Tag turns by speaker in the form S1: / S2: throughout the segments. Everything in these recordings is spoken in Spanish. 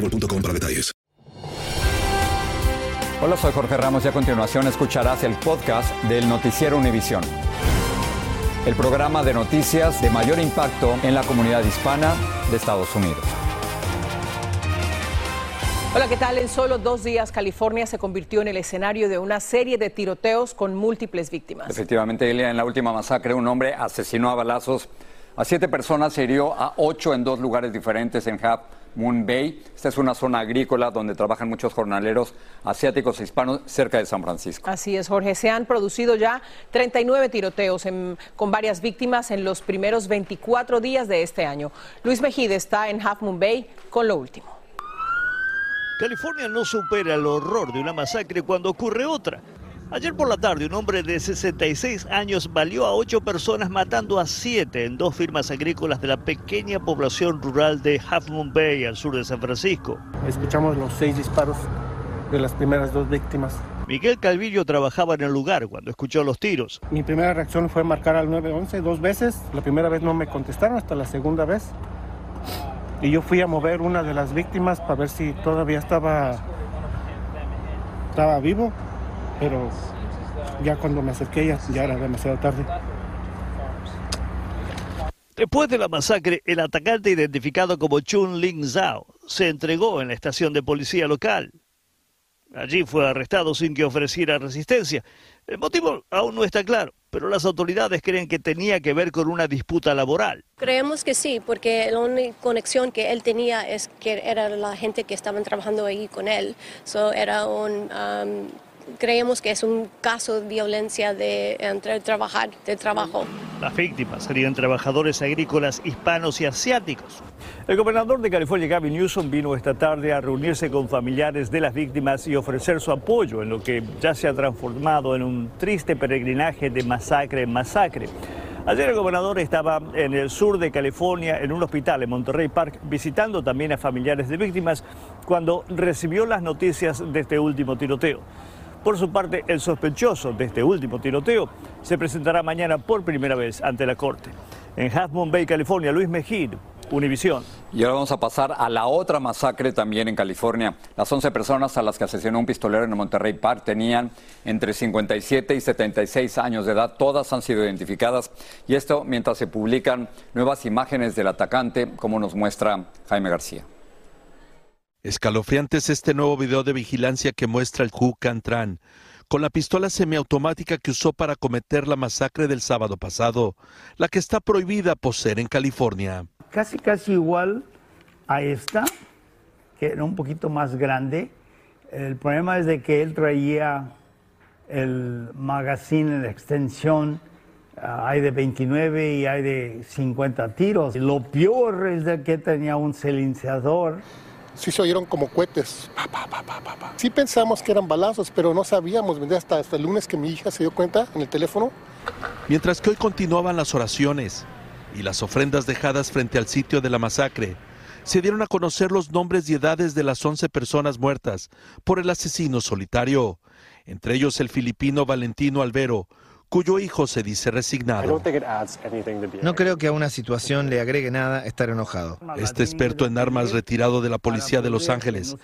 S1: boostmobile.com para detalles.
S2: Hola, soy Jorge Ramos y a continuación escucharás el podcast del Noticiero Univisión. El programa de noticias de mayor impacto en la comunidad hispana de Estados Unidos.
S3: Hola, ¿qué tal? En solo dos días, California se convirtió en el escenario de una serie de tiroteos con múltiples víctimas.
S2: Efectivamente, Elia, en la última masacre, un hombre asesinó a balazos a siete personas, se hirió a ocho en dos lugares diferentes en Half Moon Bay. Esta es una zona agrícola donde trabajan muchos jornaleros asiáticos e hispanos cerca de San Francisco.
S3: Así es, Jorge. Se han producido ya 39 tiroteos con varias víctimas en los primeros 24 días de este año. Luis Mejide está en Half Moon Bay con lo último.
S4: California no supera el horror de una masacre cuando ocurre otra. Ayer por la tarde, un hombre de 66 años valió a ocho personas matando a siete en dos firmas agrícolas de la pequeña población rural de Half Moon Bay, al sur de San Francisco.
S5: Escuchamos los seis disparos de las primeras dos víctimas.
S4: Miguel Calvillo trabajaba en el lugar cuando escuchó los tiros.
S5: Mi primera reacción fue marcar al 911 dos veces. La primera vez no me contestaron, hasta la segunda vez. Y yo fui a mover una de las víctimas para ver si todavía estaba, estaba vivo pero ya cuando me acerqué ya, ya era demasiado tarde.
S4: Después de la masacre, el atacante identificado como Chun Ling Zhao se entregó en la estación de policía local. Allí fue arrestado sin que ofreciera resistencia. El motivo aún no está claro, pero las autoridades creen que tenía que ver con una disputa laboral.
S6: Creemos que sí, porque la única conexión que él tenía es que era la gente que estaban trabajando ahí con él. So, era un um, creemos que es un caso de violencia de entre trabajar, de trabajo.
S4: Las víctimas serían trabajadores agrícolas hispanos y asiáticos. El gobernador de California, Gavin Newsom, vino esta tarde a reunirse con familiares de las víctimas y ofrecer su apoyo en lo que ya se ha transformado en un triste peregrinaje de masacre en masacre. Ayer el gobernador estaba en el sur de California, en un hospital en Monterrey Park, visitando también a familiares de víctimas, cuando recibió las noticias de este último tiroteo. Por su parte, el sospechoso de este último tiroteo se presentará mañana por primera vez ante la corte. En Half Bay, California, Luis Mejid, Univisión.
S2: Y ahora vamos a pasar a la otra masacre también en California. Las 11 personas a las que asesinó un pistolero en Monterrey Park tenían entre 57 y 76 años de edad. Todas han sido identificadas. Y esto mientras se publican nuevas imágenes del atacante, como nos muestra Jaime García.
S7: Escalofriante es este nuevo video de vigilancia que muestra el Hu Cantran con la pistola semiautomática que usó para cometer la masacre del sábado pasado, la que está prohibida poseer en California.
S8: Casi, casi igual a esta, que era un poquito más grande. El problema es de que él traía el magazine en extensión, ah, hay de 29 y hay de 50 tiros. Lo peor es de que tenía un silenciador
S9: sí se oyeron como cohetes. sí pensamos que eran balazos, pero no sabíamos, hasta, hasta el lunes que mi hija se dio cuenta en el teléfono.
S7: Mientras que hoy continuaban las oraciones y las ofrendas dejadas frente al sitio de la masacre, se dieron a conocer los nombres y edades de las 11 personas muertas por el asesino solitario, entre ellos el filipino Valentino Albero, cuyo hijo se dice resignado.
S10: No creo que a una situación le agregue nada estar enojado.
S7: Este experto en armas retirado de la policía de Los Ángeles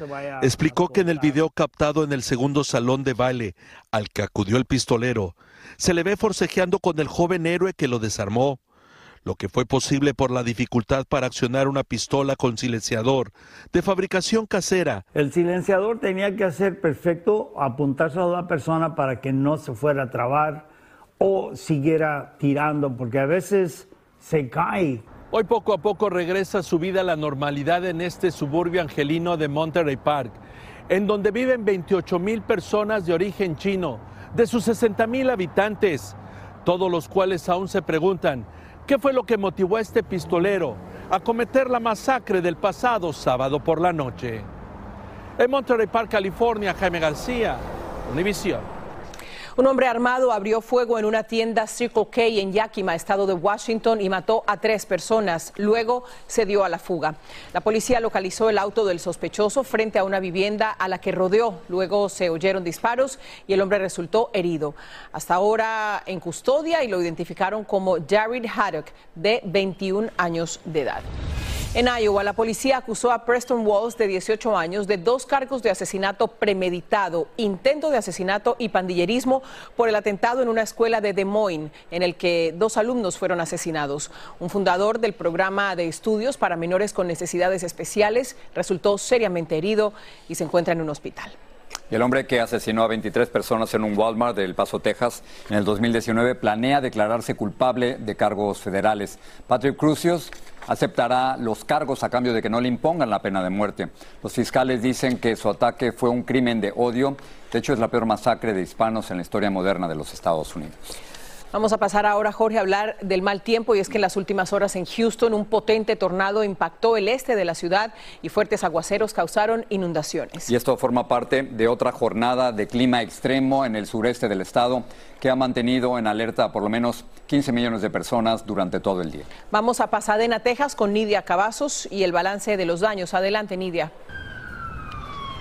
S7: explicó que en el video captado en el segundo salón de baile al que acudió el pistolero, se le ve forcejeando con el joven héroe que lo desarmó lo que fue posible por la dificultad para accionar una pistola con silenciador de fabricación casera.
S8: El silenciador tenía que ser perfecto, apuntarse a la persona para que no se fuera a trabar o siguiera tirando, porque a veces se cae.
S7: Hoy poco a poco regresa su vida a la normalidad en este suburbio angelino de Monterey Park, en donde viven 28 mil personas de origen chino, de sus 60 mil habitantes, todos los cuales aún se preguntan ¿Qué fue lo que motivó a este pistolero a cometer la masacre del pasado sábado por la noche? En Monterey Park, California, Jaime García, Univision.
S3: Un hombre armado abrió fuego en una tienda Circle K en Yakima, estado de Washington, y mató a tres personas. Luego se dio a la fuga. La policía localizó el auto del sospechoso frente a una vivienda a la que rodeó. Luego se oyeron disparos y el hombre resultó herido. Hasta ahora en custodia y lo identificaron como Jared Haddock, de 21 años de edad. En Iowa, la policía acusó a Preston Walls, de 18 años, de dos cargos de asesinato premeditado, intento de asesinato y pandillerismo por el atentado en una escuela de Des Moines, en el que dos alumnos fueron asesinados. Un fundador del programa de estudios para menores con necesidades especiales resultó seriamente herido y se encuentra en un hospital.
S2: El hombre que asesinó a 23 personas en un Walmart del Paso, Texas, en el 2019, planea declararse culpable de cargos federales. Patrick Crucius aceptará los cargos a cambio de que no le impongan la pena de muerte. Los fiscales dicen que su ataque fue un crimen de odio. De hecho, es la peor masacre de hispanos en la historia moderna de los Estados Unidos.
S3: Vamos a pasar ahora, Jorge, a hablar del mal tiempo y es que en las últimas horas en Houston un potente tornado impactó el este de la ciudad y fuertes aguaceros causaron inundaciones.
S2: Y esto forma parte de otra jornada de clima extremo en el sureste del estado que ha mantenido en alerta a por lo menos 15 millones de personas durante todo el día.
S3: Vamos a Pasadena, Texas con Nidia Cavazos y el balance de los daños. Adelante, Nidia.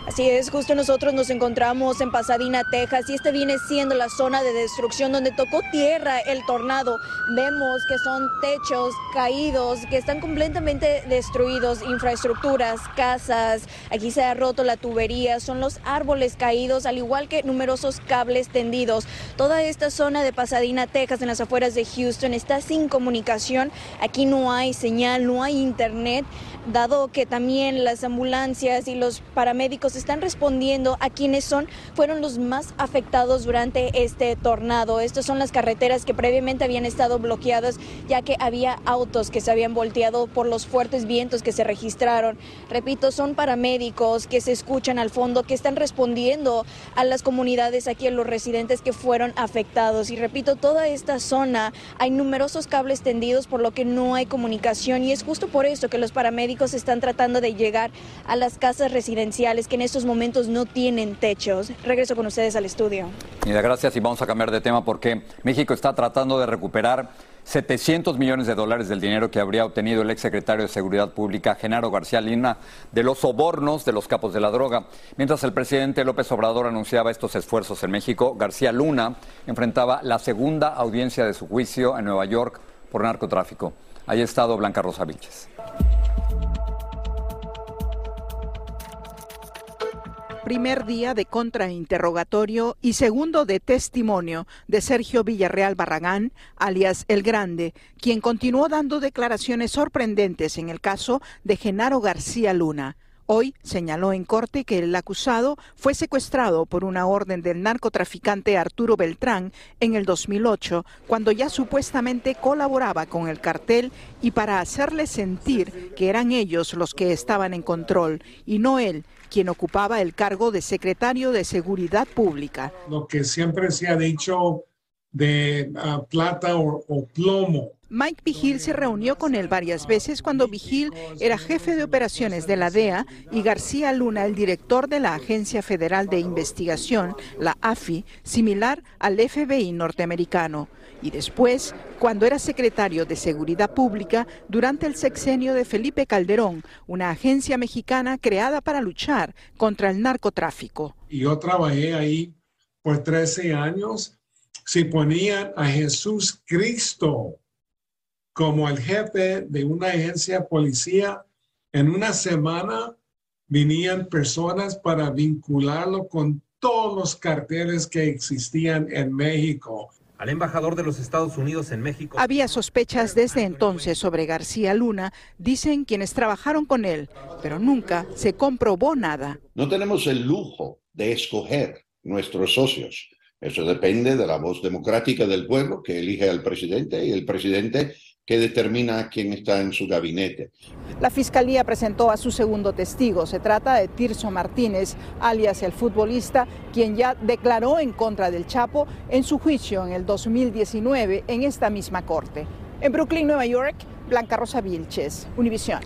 S11: Así es, justo nosotros nos encontramos en Pasadena, Texas, y esta viene siendo la zona de destrucción donde tocó tierra el tornado. Vemos que son techos caídos, que están completamente destruidos, infraestructuras, casas, aquí se ha roto la tubería, son los árboles caídos, al igual que numerosos cables tendidos. Toda esta zona de Pasadena, Texas, en las afueras de Houston, está sin comunicación. Aquí no hay señal, no hay internet, dado que también las ambulancias y los paramédicos están respondiendo a quienes son, fueron los más afectados durante este tornado. Estas son las carreteras que previamente habían estado bloqueadas ya que había autos que se habían volteado por los fuertes vientos que se registraron. Repito, son paramédicos que se escuchan al fondo, que están respondiendo a las comunidades aquí, a los residentes que fueron afectados. Y repito, toda esta zona hay numerosos cables tendidos por lo que no hay comunicación y es justo por eso que los paramédicos están tratando de llegar a las casas residenciales que estos momentos no tienen techos. Regreso con ustedes al estudio.
S2: Mira, gracias y vamos a cambiar de tema porque México está tratando de recuperar 700 millones de dólares del dinero que habría obtenido el exsecretario de Seguridad Pública, Genaro García Lina, de los sobornos de los capos de la droga. Mientras el presidente López Obrador anunciaba estos esfuerzos en México, García Luna enfrentaba la segunda audiencia de su juicio en Nueva York por narcotráfico. Ahí ha estado Blanca Rosa Vilches.
S12: Primer día de contrainterrogatorio y segundo de testimonio de Sergio Villarreal Barragán, alias El Grande, quien continuó dando declaraciones sorprendentes en el caso de Genaro García Luna. Hoy señaló en corte que el acusado fue secuestrado por una orden del narcotraficante Arturo Beltrán en el 2008, cuando ya supuestamente colaboraba con el cartel y para hacerle sentir que eran ellos los que estaban en control y no él, quien ocupaba el cargo de secretario de Seguridad Pública.
S13: Lo que siempre se ha dicho de ah, plata o, plomo.
S12: Mike Vigil se reunió con él varias veces cuando Vigil era jefe de operaciones de la DEA y García Luna el director de la Agencia Federal de Investigación, la AFI, similar al FBI norteamericano y después, cuando era secretario de Seguridad Pública durante el sexenio de Felipe Calderón, una agencia mexicana creada para luchar contra el narcotráfico.
S13: Yo trabajé ahí por 13 años si ponían a Jesús Cristo como el jefe de una agencia policía, en una semana venían personas para vincularlo con todos los carteles que existían en México.
S14: Al embajador de los Estados Unidos en México.
S12: Había sospechas desde entonces sobre García Luna, dicen quienes trabajaron con él, pero nunca se comprobó nada.
S15: No tenemos el lujo de escoger nuestros socios. Eso depende de la voz democrática del pueblo que elige al presidente y el presidente que determina quién está en su gabinete.
S12: La fiscalía presentó a su segundo testigo. Se trata de Tirso Martínez, alias el futbolista, quien ya declaró en contra del Chapo en su juicio en el 2019 en esta misma corte. En Brooklyn, Nueva York, Blanca Rosa Vilches, Univisión.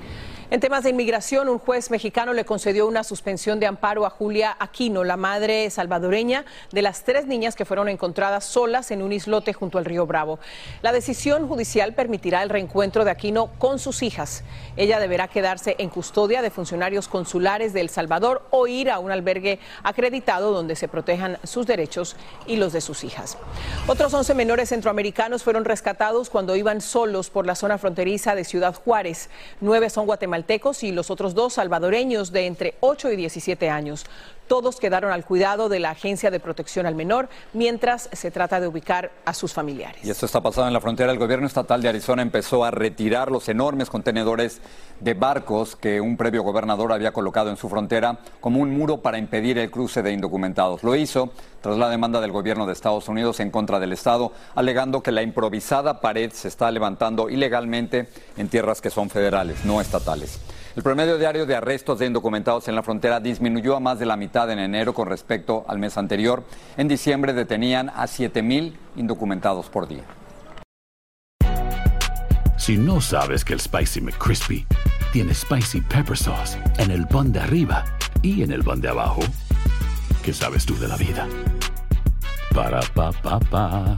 S3: En temas de inmigración, un juez mexicano le concedió una suspensión de amparo a Julia Aquino, la madre salvadoreña de las tres niñas que fueron encontradas solas en un islote junto al río Bravo. La decisión judicial permitirá el reencuentro de Aquino con sus hijas. Ella deberá quedarse en custodia de funcionarios consulares de El Salvador o ir a un albergue acreditado donde se protejan sus derechos y los de sus hijas. Otros 11 menores centroamericanos fueron rescatados cuando iban solos por la zona fronteriza de Ciudad Juárez. Nueve son guatemaltecos y los otros dos salvadoreños de entre 8 y 17 años. Todos quedaron al cuidado de la Agencia de Protección al Menor mientras se trata de ubicar a sus familiares.
S2: Y esto está pasando en la frontera. El gobierno estatal de Arizona empezó a retirar los enormes contenedores de barcos que un previo gobernador había colocado en su frontera como un muro para impedir el cruce de indocumentados. Lo hizo tras la demanda del gobierno de Estados Unidos en contra del Estado, alegando que la improvisada pared se está levantando ilegalmente en tierras que son federales, no estatales. El promedio diario de arrestos de indocumentados en la frontera disminuyó a más de la mitad en enero con respecto al mes anterior. En diciembre detenían a 7.000 indocumentados por día.
S16: Si no sabes que el Spicy McCrispy tiene Spicy Pepper Sauce en el pan de arriba y en el pan de abajo, ¿qué sabes tú de la vida? Para, pa, pa, pa.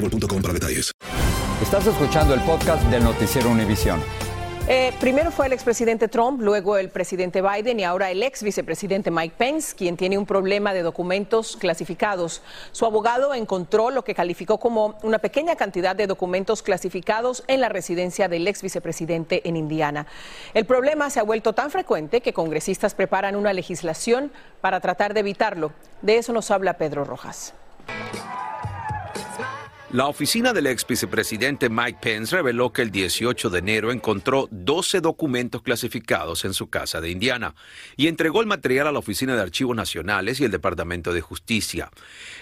S1: boostmobile.com para detalles.
S2: Estás escuchando el podcast del Noticiero Univisión.
S3: Eh, primero fue el expresidente Trump, luego el presidente Biden y ahora el ex vicepresidente Mike Pence, quien tiene un problema de documentos clasificados. Su abogado encontró lo que calificó como una pequeña cantidad de documentos clasificados en la residencia del ex vicepresidente en Indiana. El problema se ha vuelto tan frecuente que congresistas preparan una legislación para tratar de evitarlo. De eso nos habla Pedro Rojas.
S17: La oficina del ex vicepresidente Mike Pence reveló que el 18 de enero encontró 12 documentos clasificados en su casa de Indiana y entregó el material a la Oficina de Archivos Nacionales y el Departamento de Justicia.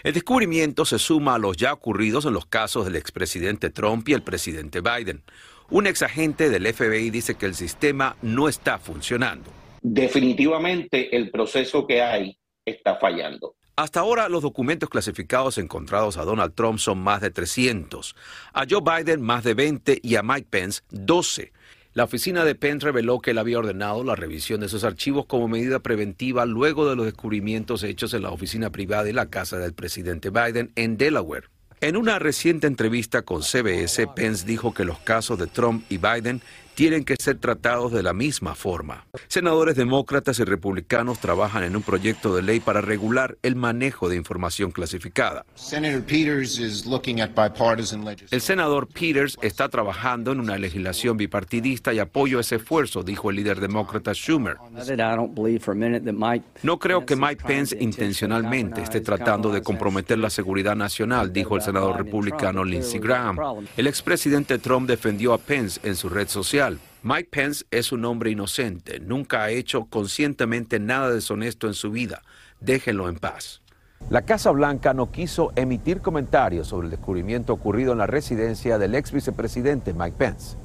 S17: El descubrimiento se suma a los ya ocurridos en los casos del expresidente Trump y el presidente Biden. Un ex agente del FBI dice que el sistema no está funcionando.
S18: Definitivamente el proceso que hay está fallando.
S17: Hasta ahora, los documentos clasificados encontrados a Donald Trump son más de 300, a Joe Biden más de 20 y a Mike Pence 12. La oficina de Pence reveló que él había ordenado la revisión de esos archivos como medida preventiva luego de los descubrimientos hechos en la oficina privada y la casa del presidente Biden en Delaware. En una reciente entrevista con CBS, Pence dijo que los casos de Trump y Biden tienen que ser tratados de la misma forma. Senadores demócratas y republicanos trabajan en un proyecto de ley para regular el manejo de información clasificada. El senador Peters está trabajando en una legislación bipartidista y apoyo ese esfuerzo, dijo el líder demócrata Schumer. No creo que Mike Pence intencionalmente esté tratando de comprometer la seguridad nacional, dijo el senador republicano Lindsey Graham. El expresidente Trump defendió a Pence en su red social. Mike Pence es un hombre inocente, nunca ha hecho conscientemente nada deshonesto en su vida. Déjenlo en paz.
S19: La Casa Blanca no quiso emitir comentarios sobre el descubrimiento ocurrido en la residencia del ex vicepresidente Mike Pence.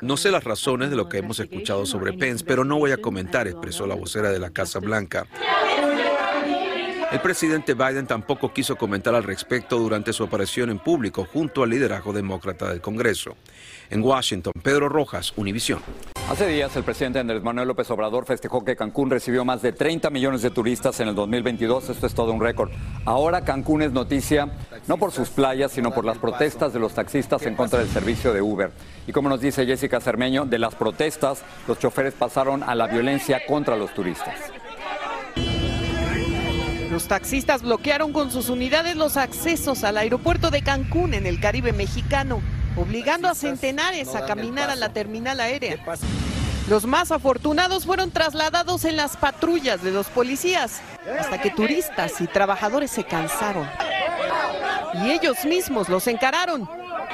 S17: No sé las razones de lo que hemos escuchado sobre Pence, pero no voy a comentar, expresó la vocera de la Casa Blanca. El presidente Biden tampoco quiso comentar al respecto durante su aparición en público junto al liderazgo demócrata del Congreso. En Washington, Pedro Rojas, Univisión.
S2: Hace días el presidente Andrés Manuel López Obrador festejó que Cancún recibió más de 30 millones de turistas en el 2022. Esto es todo un récord. Ahora Cancún es noticia no por sus playas, sino por las protestas de los taxistas en contra del servicio de Uber. Y como nos dice Jessica Cermeño, de las protestas los choferes pasaron a la violencia contra los turistas.
S20: Los taxistas bloquearon con sus unidades los accesos al aeropuerto de Cancún en el Caribe mexicano obligando a centenares a caminar a la terminal aérea. Los más afortunados fueron trasladados en las patrullas de los policías, hasta que turistas y trabajadores se cansaron. Y ellos mismos los encararon.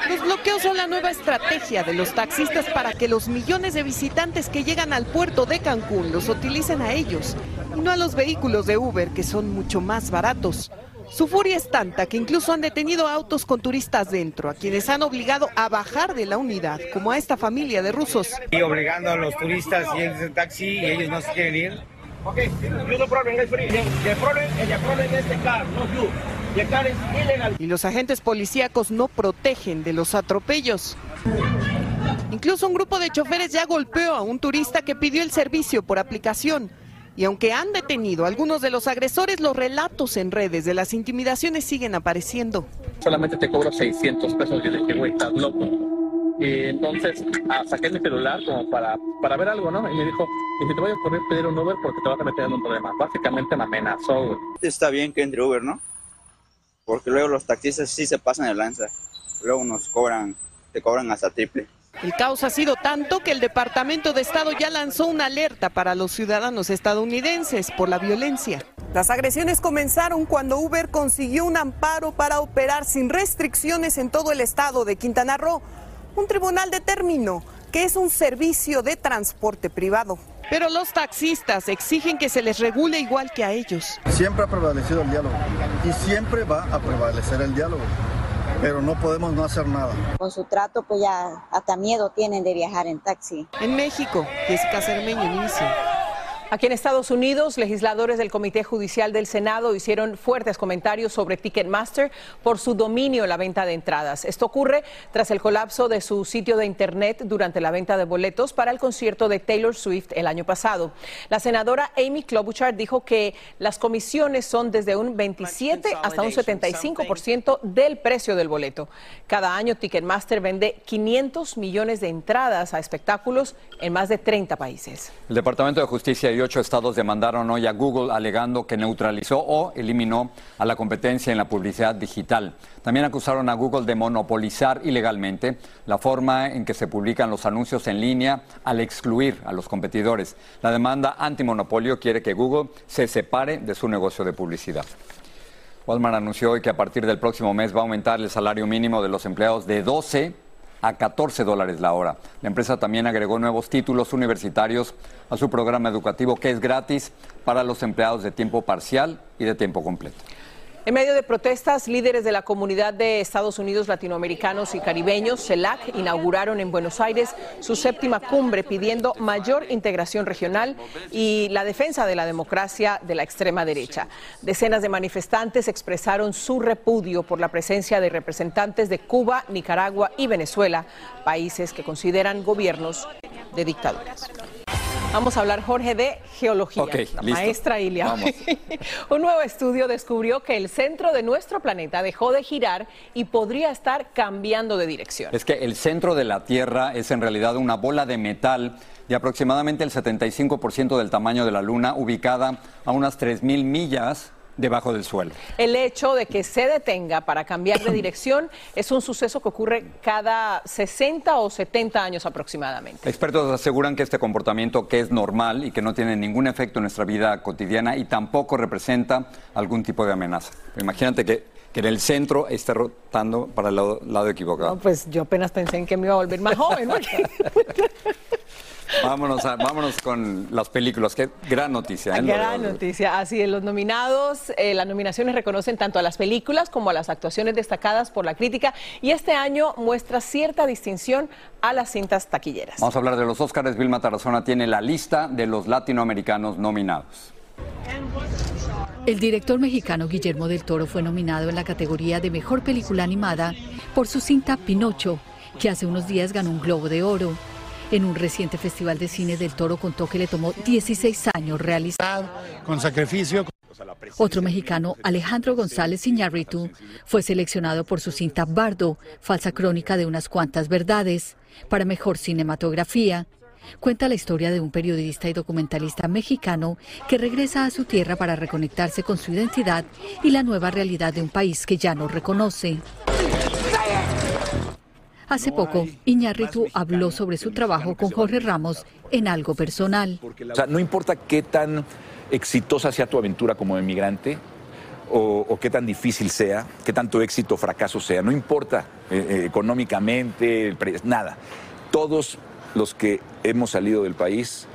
S20: Los bloqueos son la nueva estrategia de los taxistas para que los millones de visitantes que llegan al puerto de Cancún los utilicen a ellos y no a los vehículos de Uber que son mucho más baratos. Su furia es tanta que incluso han detenido autos con turistas dentro, a quienes han obligado a bajar de la unidad, como a esta familia de rusos.
S21: Y obligando a los turistas y el taxi y ellos no se quieren ir.
S20: Y los agentes policíacos no protegen de los atropellos. Incluso un grupo de choferes ya golpeó a un turista que pidió el servicio por aplicación. Y aunque han detenido a algunos de los agresores, los relatos en redes de las intimidaciones siguen apareciendo.
S22: Solamente te cobro 600 pesos. Yo dije, güey, estás loco. Y entonces ah, saqué mi celular como para, para ver algo, ¿no? Y me dijo, y si te voy a pedir un Uber porque te vas a meter en un problema. Básicamente me amenazó, güey.
S23: Está bien que entre Uber, ¿no? Porque luego los taxistas sí se pasan de lanza. Luego nos cobran, te cobran hasta triple.
S20: El caos ha sido tanto que el Departamento de Estado ya lanzó una alerta para los ciudadanos estadounidenses por la violencia. Las agresiones comenzaron cuando Uber consiguió un amparo para operar sin restricciones en todo el estado de Quintana Roo. Un tribunal determinó que es un servicio de transporte privado. Pero los taxistas exigen que se les regule igual que a ellos.
S24: Siempre ha prevalecido el diálogo y siempre va a prevalecer el diálogo pero no podemos no hacer nada.
S25: Con su trato, pues ya hasta miedo tienen de viajar en taxi.
S20: En México, Jessica Cermeño, inicio.
S3: Aquí en Estados Unidos, legisladores del Comité Judicial del Senado hicieron fuertes comentarios sobre Ticketmaster por su dominio en la venta de entradas. Esto ocurre tras el colapso de su sitio de Internet durante la venta de boletos para el concierto de Taylor Swift el año pasado. La senadora Amy Klobuchar dijo que las comisiones son desde un 27 hasta un 75% del precio del boleto. Cada año Ticketmaster vende 500 millones de entradas a espectáculos en más de 30 países.
S2: El Departamento de Justicia y ocho estados demandaron hoy a Google alegando que neutralizó o eliminó a la competencia en la publicidad digital. También acusaron a Google de monopolizar ilegalmente la forma en que se publican los anuncios en línea al excluir a los competidores. La demanda antimonopolio quiere que Google se separe de su negocio de publicidad. Walmart anunció hoy que a partir del próximo mes va a aumentar el salario mínimo de los empleados de 12 a 14 dólares la hora. La empresa también agregó nuevos títulos universitarios a su programa educativo que es gratis para los empleados de tiempo parcial y de tiempo completo.
S3: En medio de protestas, líderes de la comunidad de Estados Unidos latinoamericanos y caribeños, CELAC, inauguraron en Buenos Aires su séptima cumbre pidiendo mayor integración regional y la defensa de la democracia de la extrema derecha. Decenas de manifestantes expresaron su repudio por la presencia de representantes de Cuba, Nicaragua y Venezuela, países que consideran gobiernos de dictaduras. Vamos a hablar, Jorge, de geología. La
S2: listo.
S3: maestra Ilia.
S2: Vamos.
S3: Un nuevo estudio descubrió que el centro de nuestro planeta dejó de girar y podría estar cambiando de dirección.
S2: Es que el centro de la Tierra es en realidad una bola de metal de aproximadamente el 75% del tamaño de la Luna, ubicada a unas 3.000 millas debajo del suelo.
S3: El hecho de que se detenga para cambiar de dirección es un suceso que ocurre cada 60 o 70 años aproximadamente.
S2: Expertos aseguran que este comportamiento que es normal y que no tiene ningún efecto en nuestra vida cotidiana y tampoco representa algún tipo de amenaza. Imagínate que, que en el centro esté rotando para el lado, lado equivocado.
S3: No, pues yo apenas pensé en que me iba a volver más joven. porque-
S2: Vámonos, a- vámonos con las películas. Qué gran noticia. ¿eh?
S3: Gran noticia. Así es, los nominados, eh, las nominaciones reconocen tanto a las películas como a las actuaciones destacadas por la crítica y este año muestra cierta distinción a las cintas taquilleras.
S2: Vamos a hablar de los Óscares. Vilma Tarazona tiene la lista de los latinoamericanos nominados.
S26: El director mexicano Guillermo del Toro fue nominado en la categoría de Mejor Película Animada por su cinta Pinocho, que hace unos días ganó un Globo de Oro. En un reciente festival de cine del Toro contó que le tomó 16 años realizar.
S27: Con sacrificio.
S26: Otro mexicano, Alejandro González Iñárritu, fue seleccionado por su cinta Bardo, falsa crónica de unas cuantas verdades, para mejor cinematografía. Cuenta la historia de un periodista y documentalista mexicano que regresa a su tierra para reconectarse con su identidad y la nueva realidad de un país que ya no reconoce. Hace poco, Iñárritu habló sobre su trabajo con Jorge Ramos en algo personal.
S28: O sea, no importa qué tan exitosa sea tu aventura como emigrante o, o qué tan difícil sea, qué tanto éxito o fracaso sea, no importa eh, eh, económicamente, nada. Todos los que hemos salido del país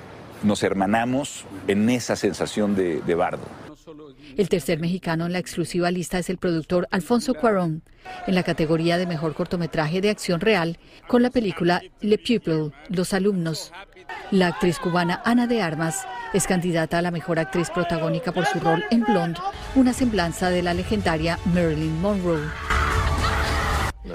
S28: nos hermanamos en esa sensación de, de bardo.
S26: El tercer mexicano en la exclusiva lista es el productor Alfonso Cuarón, en la categoría de mejor cortometraje de acción real, con la película Le Pupil, Los Alumnos. La actriz cubana Ana de Armas es candidata a la mejor actriz protagónica por su rol en Blonde, una semblanza de la legendaria Marilyn Monroe.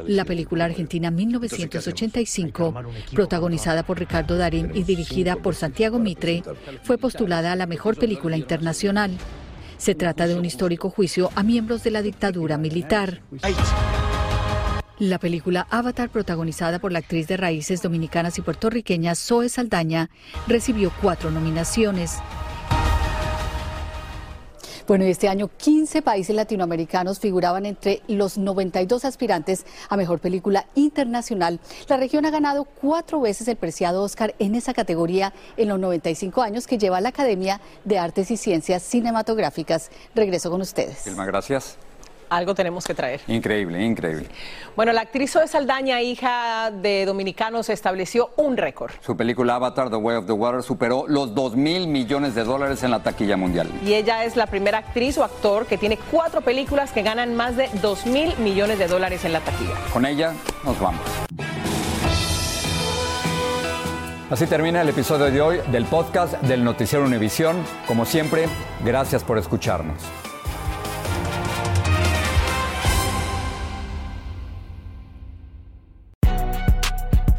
S26: La película argentina 1985, protagonizada por Ricardo Darín y dirigida por Santiago Mitre, fue postulada a la mejor película internacional. Se trata de un histórico juicio a miembros de la dictadura militar. La película Avatar, protagonizada por la actriz de raíces dominicanas y puertorriqueñas Zoe Saldaña, recibió cuatro nominaciones. Bueno, y este año 15 países latinoamericanos figuraban entre los 92 aspirantes a Mejor Película Internacional. La región ha ganado cuatro veces el preciado Oscar en esa categoría en los 95 años que lleva la Academia de Artes y Ciencias Cinematográficas. Regreso con ustedes.
S2: Gracias.
S3: Algo tenemos que traer.
S2: Increíble, increíble.
S3: Bueno, la actriz Zoe Saldaña, hija de dominicanos, estableció un récord.
S2: Su película Avatar, The Way of the Water, superó los 2 mil millones de dólares en la taquilla mundial.
S3: Y ella es la primera actriz o actor que tiene cuatro películas que ganan más de 2 mil millones de dólares en la taquilla.
S2: Con ella nos vamos. Así termina el episodio de hoy del podcast del Noticiero Univisión. Como siempre, gracias por escucharnos.